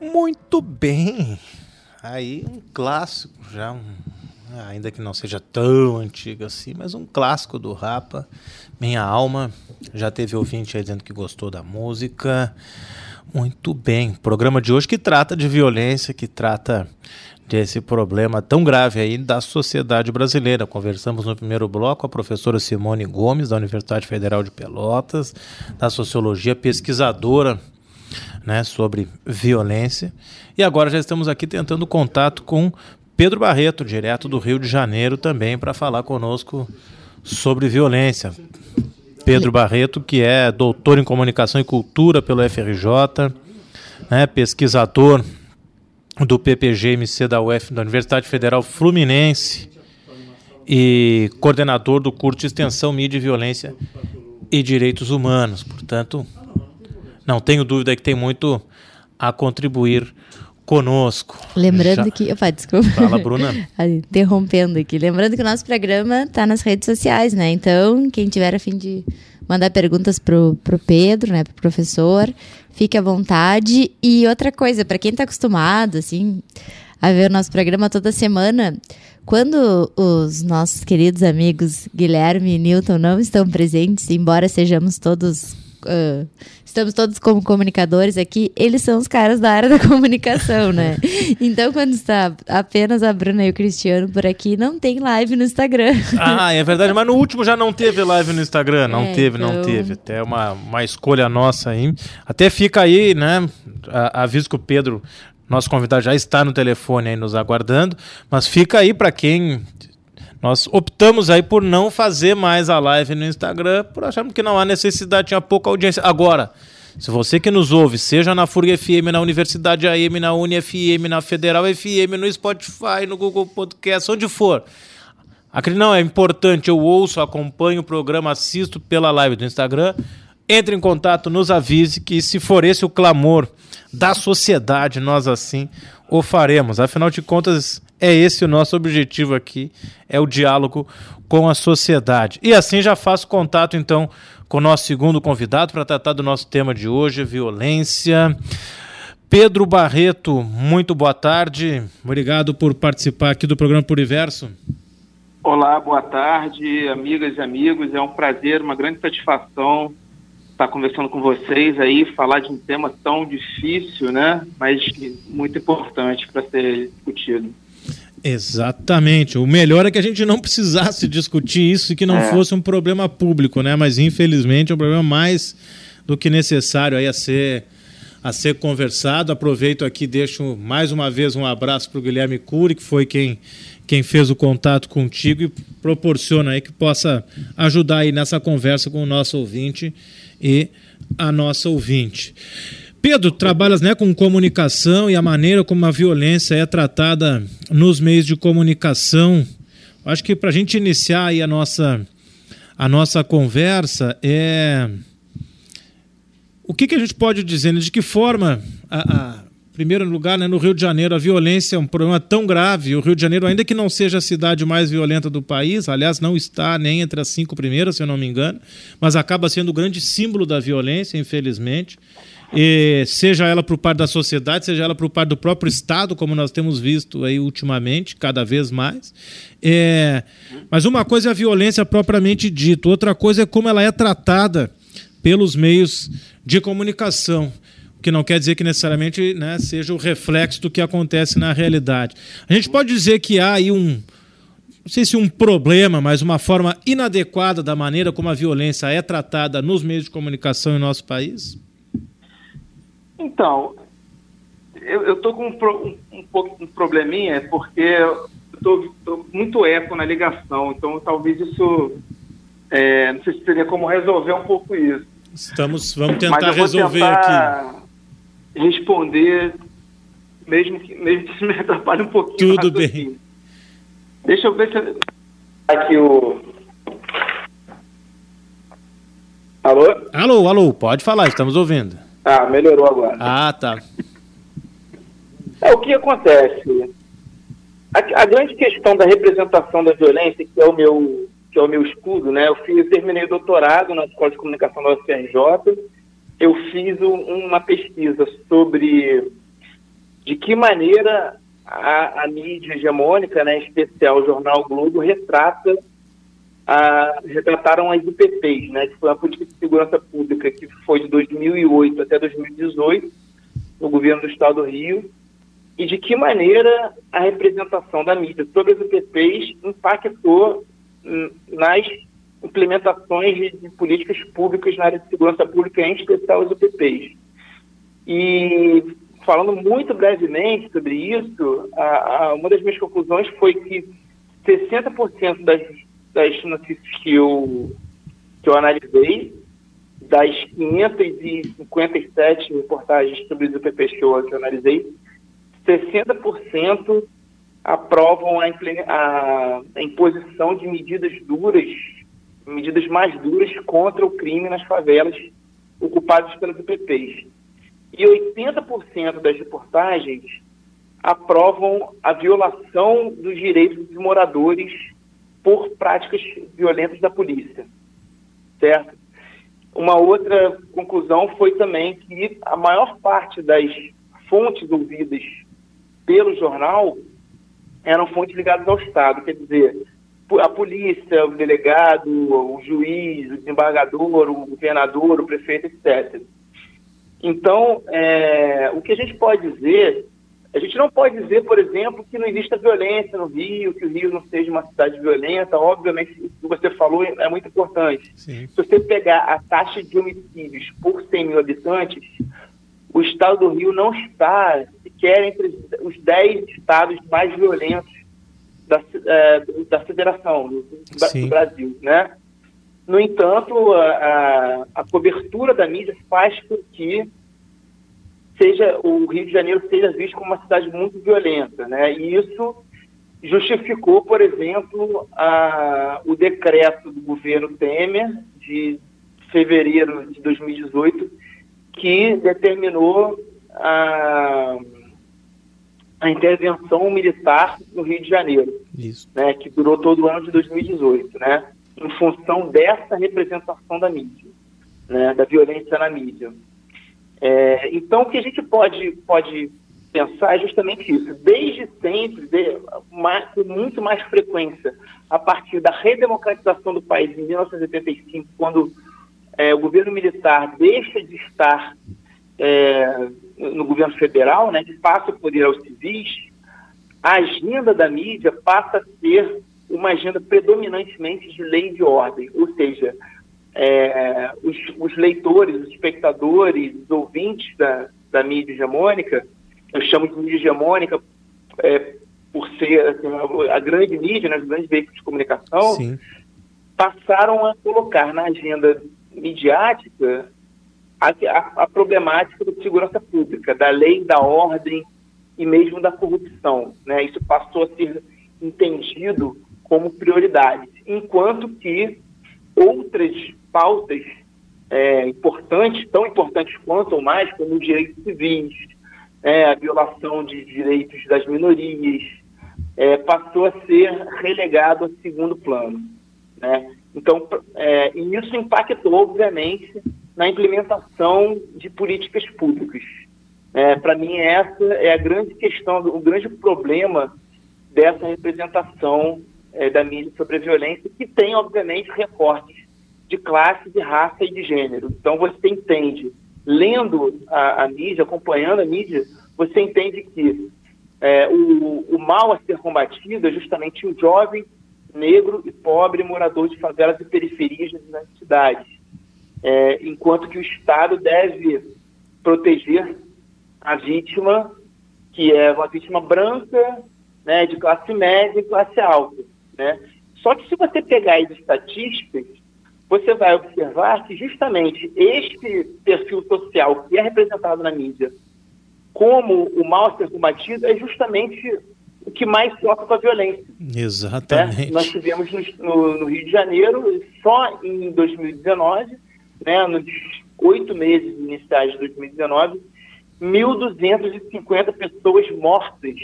Muito bem. Aí um clássico, já um, ainda que não seja tão antigo assim, mas um clássico do Rapa. Minha alma. Já teve ouvinte aí dizendo que gostou da música. Muito bem. Programa de hoje que trata de violência, que trata desse problema tão grave aí da sociedade brasileira. Conversamos no primeiro bloco com a professora Simone Gomes, da Universidade Federal de Pelotas, da Sociologia, pesquisadora né, sobre violência. E agora já estamos aqui tentando contato com Pedro Barreto, direto do Rio de Janeiro, também para falar conosco sobre violência. Pedro Barreto, que é doutor em comunicação e cultura pelo FRJ, né, pesquisador do PPG-MC da UF, da Universidade Federal Fluminense e coordenador do curso de extensão Mídia e Violência e Direitos Humanos. Portanto, não tenho dúvida que tem muito a contribuir conosco. Lembrando Já... que. Opa, desculpa. Fala, Bruna. [laughs] Interrompendo aqui. Lembrando que o nosso programa está nas redes sociais, né? Então, quem tiver a fim de mandar perguntas pro, pro Pedro, né, pro professor, fique à vontade. E outra coisa, para quem está acostumado, assim, a ver o nosso programa toda semana, quando os nossos queridos amigos Guilherme e Newton não estão presentes, embora sejamos todos uh, estamos todos como comunicadores aqui, eles são os caras da área da [laughs] comunicação, né? Então, quando está apenas a Bruna e o Cristiano por aqui, não tem live no Instagram. Ah, é verdade, mas no último já não teve live no Instagram, não é, teve, então... não teve. Até uma, uma escolha nossa aí. Até fica aí, né? aviso que o Pedro nosso convidado já está no telefone aí nos aguardando, mas fica aí para quem nós optamos aí por não fazer mais a live no Instagram, por acharmos que não há necessidade, tinha pouca audiência. Agora, se você que nos ouve, seja na FURG FM, na Universidade AM, na UniFM, na Federal FM, no Spotify, no Google Podcast, onde for. Acredito, não, é importante, eu ouço, acompanho o programa, assisto pela live do Instagram. Entre em contato, nos avise que se for esse o clamor da sociedade, nós assim o faremos. Afinal de contas, é esse o nosso objetivo aqui, é o diálogo com a sociedade. E assim já faço contato então com o nosso segundo convidado para tratar do nosso tema de hoje, violência. Pedro Barreto, muito boa tarde. Obrigado por participar aqui do programa Universo. Olá, boa tarde, amigas e amigos. É um prazer, uma grande satisfação estar conversando com vocês aí, falar de um tema tão difícil, né? Mas muito importante para ser discutido. Exatamente. O melhor é que a gente não precisasse discutir isso e que não é. fosse um problema público, né? Mas infelizmente é um problema mais do que necessário aí a ser a ser conversado. Aproveito aqui, deixo mais uma vez um abraço para o Guilherme Cury, que foi quem quem fez o contato contigo e proporciona aí que possa ajudar aí nessa conversa com o nosso ouvinte e a nossa ouvinte. Pedro, trabalhas né, com comunicação e a maneira como a violência é tratada nos meios de comunicação. Acho que para a gente iniciar a nossa, a nossa conversa, é... o que, que a gente pode dizer? Né? De que forma a, a primeiro lugar, né, no Rio de Janeiro, a violência é um problema tão grave. O Rio de Janeiro, ainda que não seja a cidade mais violenta do país, aliás, não está nem entre as cinco primeiras, se eu não me engano, mas acaba sendo o grande símbolo da violência, infelizmente. Seja ela por parte da sociedade, seja ela por parte do próprio Estado, como nós temos visto aí ultimamente, cada vez mais. É, mas uma coisa é a violência propriamente dita, outra coisa é como ela é tratada pelos meios de comunicação que não quer dizer que necessariamente né, seja o reflexo do que acontece na realidade. A gente pode dizer que há aí um, não sei se um problema, mas uma forma inadequada da maneira como a violência é tratada nos meios de comunicação em nosso país? Então, eu estou com um, um, pouco um probleminha, porque eu estou muito eco na ligação, então talvez isso, é, não sei se teria como resolver um pouco isso. Estamos, vamos tentar resolver tentar... aqui responder, mesmo que, mesmo que me [laughs] atrapalhe um pouquinho. Tudo bem. Assim. Deixa eu ver se. Aqui o. Alô? Alô, alô, pode falar, estamos ouvindo. Ah, melhorou agora. Ah, tá. É o que acontece. A, a, grande questão da representação da violência, que é o meu, que é o meu estudo, né? Eu, fiz, eu terminei o doutorado na Escola de Comunicação da UFRJ eu fiz uma pesquisa sobre de que maneira a, a mídia hegemônica, né, em especial o jornal Globo, retrata a, retrataram as UPPs, né, que foi uma política de segurança pública que foi de 2008 até 2018 no governo do Estado do Rio, e de que maneira a representação da mídia sobre as UPPs impactou nas implementações de, de, políticas públicas na área de segurança pública, em especial as UPPs. E falando muito brevemente sobre isso, a, a, uma das minhas conclusões foi que 60% das, das notícias que eu, que eu analisei, das 557 reportagens sobre que eu, que eu analisei, 60% aprovam a, a, a imposição de medidas duras medidas mais duras contra o crime nas favelas ocupadas pelos UPPs. E 80% das reportagens aprovam a violação dos direitos dos moradores por práticas violentas da polícia. Certo? Uma outra conclusão foi também que a maior parte das fontes ouvidas pelo jornal eram fontes ligadas ao Estado, quer dizer, a polícia, o delegado, o juiz, o desembargador, o governador, o prefeito, etc. Então, é, o que a gente pode dizer, a gente não pode dizer, por exemplo, que não exista violência no Rio, que o Rio não seja uma cidade violenta. Obviamente, o que você falou é muito importante. Sim. Se você pegar a taxa de homicídios por 100 mil habitantes, o estado do Rio não está sequer entre os 10 estados mais violentos da, é, da federação do, do, Brasil, né? No entanto, a, a, a, cobertura da mídia faz com que seja o Rio de Janeiro seja visto como uma cidade muito violenta, né? E isso justificou, por exemplo, a, o decreto do governo Temer de fevereiro de 2018 que determinou a a intervenção militar no Rio de Janeiro, Isso. Né, que durou todo o ano de 2018, né, em função dessa representação da mídia, né, da violência na mídia. É, então, o que a gente pode, pode pensar é justamente isso. Desde sempre, de, mais, com muito mais frequência, a partir da redemocratização do país em 1985, quando é, o governo militar deixa de estar é, no governo federal, né, que passa o poder aos civis, a agenda da mídia passa a ser uma agenda predominantemente de lei de ordem, ou seja, é, os, os, leitores, os espectadores, os ouvintes da, da mídia hegemônica, eu chamo de mídia hegemônica é, por ser assim, a grande mídia, né, os grandes veículos de comunicação, Sim. passaram a colocar na agenda midiática a, a, a, problemática da segurança pública, da lei, da ordem e mesmo da corrupção. Né? Isso passou a ser entendido como prioridade, enquanto que outras pautas é, importantes, tão importantes quanto ou mais, como os direitos civis, é, a violação de direitos das minorias, é, passou a ser relegado a segundo plano. Né? Então, é, isso impactou, obviamente, na implementação de políticas públicas. É, Para mim, essa é a grande questão, o grande problema dessa representação é, da mídia sobre a violência, que tem, obviamente, recortes de classe, de raça e de gênero. Então, você entende, lendo a, a mídia, acompanhando a mídia, você entende que é, o, o mal a ser combatido é justamente o jovem negro e pobre morador de favelas e periferias das cidades, é, enquanto que o Estado deve proteger a vítima, que é uma vítima branca, né, de classe média e classe alta. Né? Só que se você pegar as estatísticas, você vai observar que justamente este perfil social que é representado na mídia como o mal ser combatido é justamente o que mais sofre com a violência. Exatamente. Né? Nós tivemos no, no, Rio de Janeiro, só em 2019, né, nos oito meses iniciais de 2019, 1.250 pessoas mortas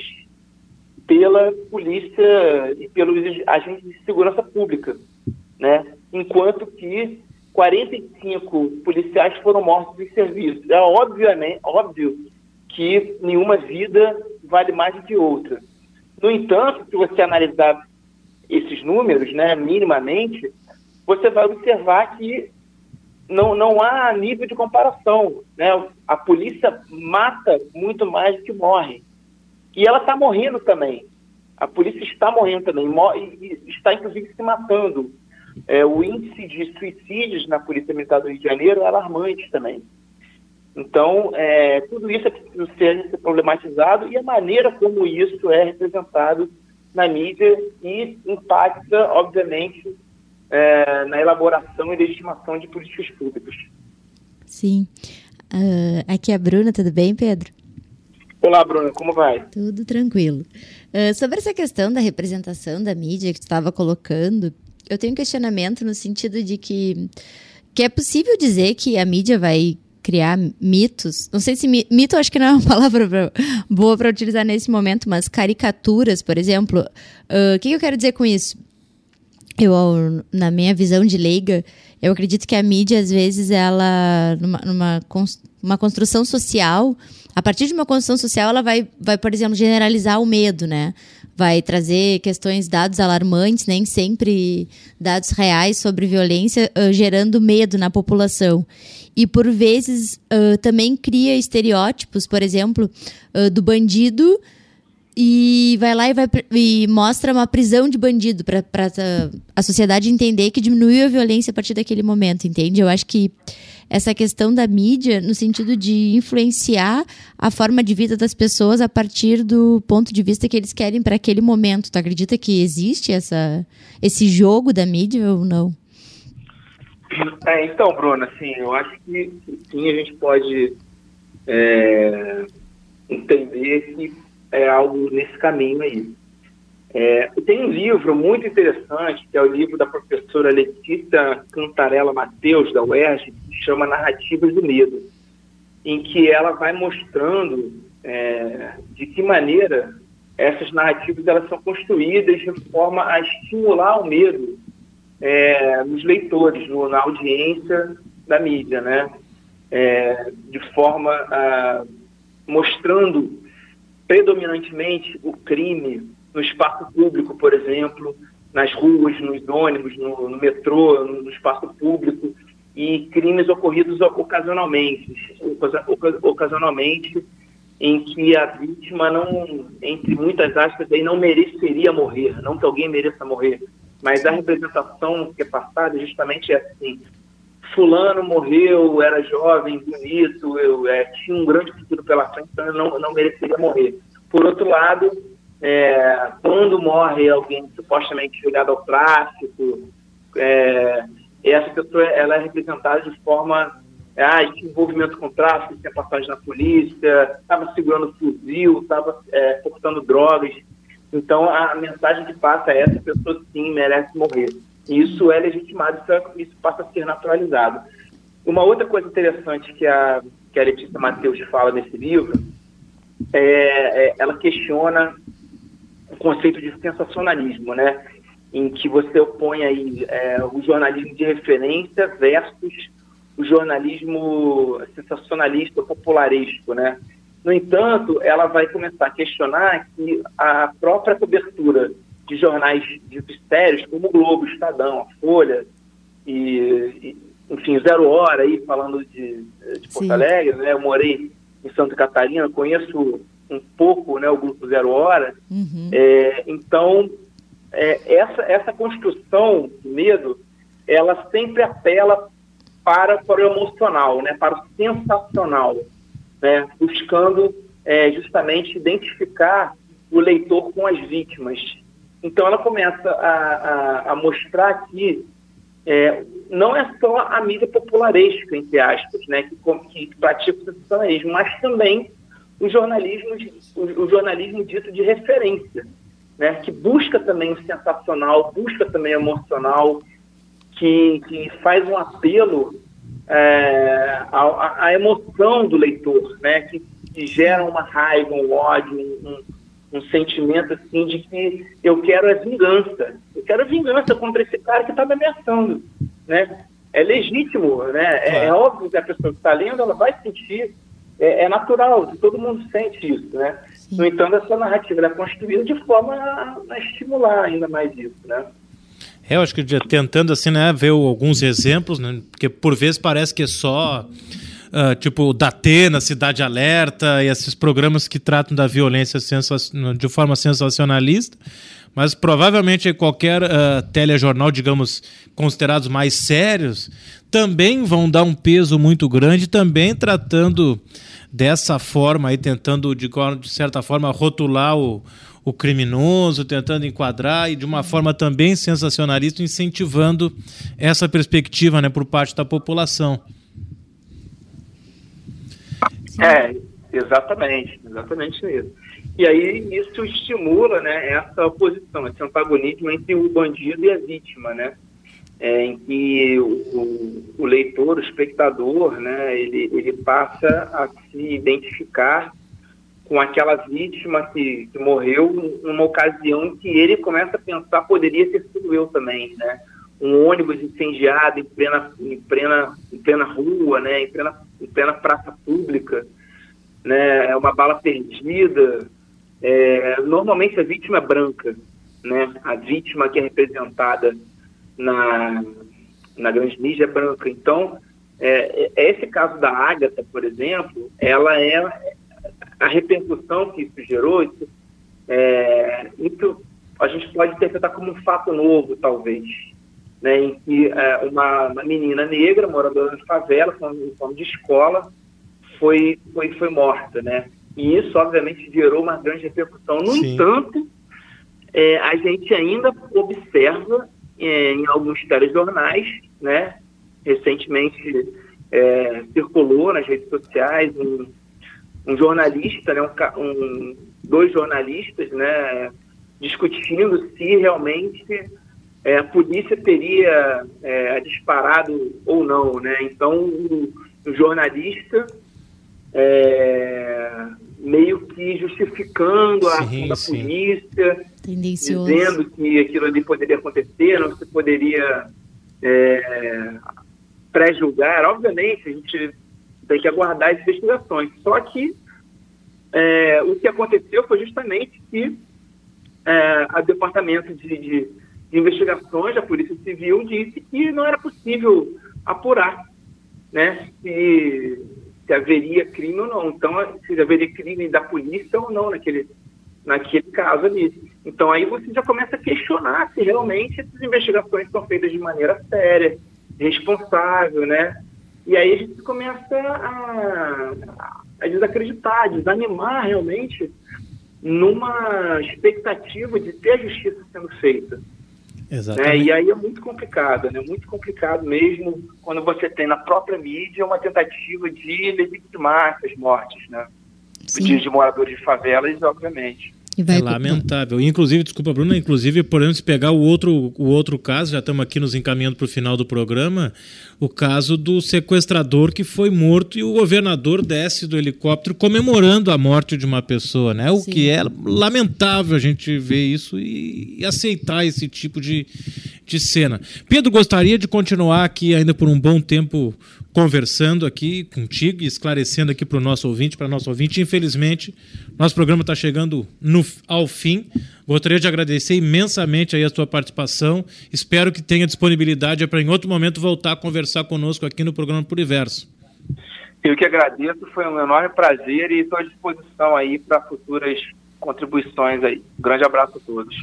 pela polícia e pelos agentes de segurança pública, né? enquanto que 45 policiais foram mortos em serviço. É obviamente, óbvio que nenhuma vida vale mais do que outra. No entanto, se você analisar esses números, né, minimamente, você vai observar que não, não há nível de comparação. Né? A polícia mata muito mais do que morre. E ela está morrendo também. A polícia está morrendo também, e está inclusive se matando. É, o índice de suicídios na Polícia Militar do Rio de Janeiro é alarmante também. Então, é, tudo isso é ser, ser problematizado e a maneira como isso é representado na mídia e impacta, obviamente, é, na elaboração e legitimação de políticas públicas. Sim. Uh, aqui é a Bruna, tudo bem, Pedro? Olá, Bruna, como vai? Tudo tranquilo. Uh, sobre essa questão da representação da mídia que tu estava colocando, eu tenho um questionamento no sentido de que, que é possível dizer que a mídia vai criar mitos. Não sei se mito acho que não é uma [laughs] palavra pra, boa para utilizar nesse momento, mas caricaturas, por exemplo. O uh, que, que eu quero dizer com isso? Eu, na minha visão de leiga, eu acredito que a mídia, às vezes, ela, numa, numa uma construção social, a partir de uma construção social, ela vai, vai, por exemplo, generalizar o medo, né? Vai trazer questões, dados alarmantes, nem sempre dados reais sobre violência, uh, gerando medo na população e por vezes uh, também cria estereótipos, por exemplo, uh, do bandido e vai lá e, vai, e mostra uma prisão de bandido para a sociedade entender que diminuiu a violência a partir daquele momento, entende? Eu acho que essa questão da mídia, no sentido de influenciar a forma de vida das pessoas a partir do ponto de vista que eles querem para aquele momento. Tu acredita que existe essa, esse jogo da mídia ou não? É, então, Bruno, assim, eu acho que sim, a gente pode é, entender que é algo nesse caminho aí. É, tem um livro muito interessante, que é o livro da professora Letícia Cantarella Mateus, da UERJ, que chama Narrativas do Medo, em que ela vai mostrando é, de que maneira essas narrativas elas são construídas de forma a estimular o medo é, nos leitores, no, na audiência da mídia, né? É, de forma a, mostrando predominantemente o crime no espaço público, por exemplo, nas ruas, nos ônibus, no, no metrô, no, no, espaço público, e crimes ocorridos ocasionalmente, ocasionalmente, em que a vítima não, entre muitas aspas, aí, não mereceria morrer, não que alguém mereça morrer, mas a representação que é passada justamente é assim, fulano morreu, era jovem, bonito, eu é, tinha um grande futuro pela frente, então eu não, não mereceria morrer. Por outro lado, é, quando morre alguém supostamente ligado ao tráfico, é, essa pessoa ela é representada de forma ah, tinha envolvimento com tráfico, tinha passagem na polícia, estava segurando fuzil, estava é, portando drogas. Então a mensagem que passa é essa pessoa sim merece morrer. Isso é legitimado, isso passa a ser naturalizado. Uma outra coisa interessante que a, que a Letícia Matheus fala nesse livro é, é ela questiona o conceito de sensacionalismo, né? Em que você opõe aí é, o jornalismo de referência versus o jornalismo sensacionalista, popularesco, né? No entanto, ela vai começar a questionar que a própria cobertura de jornais de sérios, como o Globo, Estadão, a Folha, e, e enfim, Zero Hora, aí, falando de, de Porto Sim. Alegre, né? Eu morei em Santa Catarina, conheço um pouco né, o Grupo Zero Hora. Uhum. É, então, é, essa, essa construção de medo, ela sempre apela para, para o emocional, né, para o sensacional, né, buscando é, justamente identificar o leitor com as vítimas. Então ela começa a, a, a mostrar que é, não é só a mídia popularesca, entre aspas, né, que, que pratica o sensacionalismo, mas também o jornalismo, o, o jornalismo dito de referência, né, que busca também o sensacional, busca também o emocional, que, que faz um apelo é, à, à, emoção do leitor, né, que, que, gera uma raiva, um ódio, um, um, sentimento assim de que eu quero a vingança, eu quero a vingança contra esse cara que está me ameaçando, né? É legítimo, né? É, é óbvio que a pessoa que está lendo ela vai sentir é, é, natural, todo mundo sente isso, né? Sim. No entanto, essa narrativa é construída de forma a, a, estimular ainda mais isso, né? É, eu acho que tentando assim, né, ver alguns exemplos, né, porque por vezes parece que é só uh, tipo o Datena, Cidade Alerta e esses programas que tratam da violência de forma sensacionalista, mas provavelmente qualquer uh, telejornal, digamos, considerados mais sérios, também vão dar um peso muito grande, também tratando dessa forma aí, tentando de, de certa forma rotular o, o criminoso, tentando enquadrar e de uma forma também sensacionalista, incentivando essa perspectiva né, por parte da população. É, exatamente, exatamente isso. E aí isso estimula né, essa oposição, esse antagonismo entre o bandido e a vítima, né? É, em que o, o, leitor, o espectador, né, ele, ele passa a se identificar com aquela vítima que, que morreu numa ocasião que ele começa a pensar poderia ter sido eu também, né? Um ônibus incendiado em plena, em plena, em plena rua, né? Em plena, em plena praça pública, né? É uma bala perdida, é, normalmente a vítima é branca, né? A vítima que é representada na, na grande mídia branca. Então, é, é, esse caso da Ágata, por exemplo, ela é a repercussão que isso gerou, isso, é, isso a gente pode interpretar como um fato novo, talvez, né, em que é, uma, uma, menina negra, moradora de favela, em forma de escola, foi, foi, foi morta, né? E isso, obviamente, gerou uma grande repercussão. No Sim. entanto, é, a gente ainda observa é, em alguns telejornais, né? Recentemente é, circulou nas redes sociais um, um jornalista, né? Um, um, dois jornalistas, né? Discutindo se realmente é, a polícia teria é, disparado ou não, né? Então, o, o jornalista é, meio que justificando a ação da polícia, dizendo que aquilo ali poderia acontecer, não se poderia é, pré-julgar. Obviamente, a gente tem que aguardar as investigações. Só que é, o que aconteceu foi justamente que é, a Departamento de, de, de, Investigações da Polícia Civil disse que não era possível apurar né, se, se haveria crime ou não. Então, se haveria crime da polícia ou não naquele, naquele caso ali. Então, aí você já começa a questionar se realmente essas investigações são feitas de maneira séria, responsável, né? E aí a gente começa a, a desacreditar, desanimar realmente numa expectativa de ter a justiça sendo feita. Exatamente. Né? E aí é muito complicado, né? Muito complicado mesmo quando você tem na própria mídia uma tentativa de legitimar essas mortes, né? De, de moradores de favelas, obviamente é lamentável. Inclusive, desculpa, Bruna, inclusive podemos pegar o outro, o outro caso, já estamos aqui nos encaminhando para o final do programa, o caso do sequestrador que foi morto e o governador desce do helicóptero comemorando a morte de uma pessoa, né? O Sim. que é lamentável a gente ver isso e, e aceitar esse tipo de, de cena. Pedro, gostaria de continuar aqui ainda por um bom tempo conversando aqui contigo e esclarecendo aqui para o nosso ouvinte, para nosso ouvinte. Infelizmente, nosso programa está chegando no, ao fim. Gostaria de agradecer imensamente aí a sua participação. Espero que tenha disponibilidade para em outro momento voltar a conversar conosco aqui no programa Puriverso. Eu que agradeço, foi um enorme prazer e estou à disposição aí para futuras contribuições aí. Grande abraço a todos.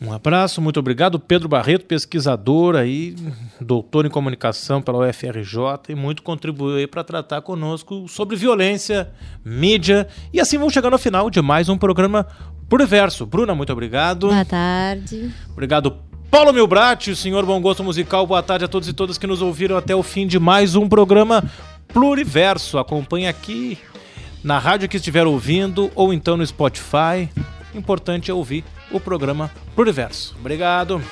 Um abraço, muito obrigado. Pedro Barreto, pesquisador aí, doutor em comunicação pela UFRJ e muito contribuiu para tratar conosco sobre violência, mídia. E assim vamos chegando ao final de mais um programa Pluriverso. Bruna, muito obrigado. Boa tarde. Obrigado, Paulo Milbrat, senhor Bom Gosto Musical. Boa tarde a todos e todas que nos ouviram até o fim de mais um programa Pluriverso. Acompanhe aqui na rádio que estiver ouvindo ou então no Spotify. Importante é ouvir o programa Pluriverso. Obrigado.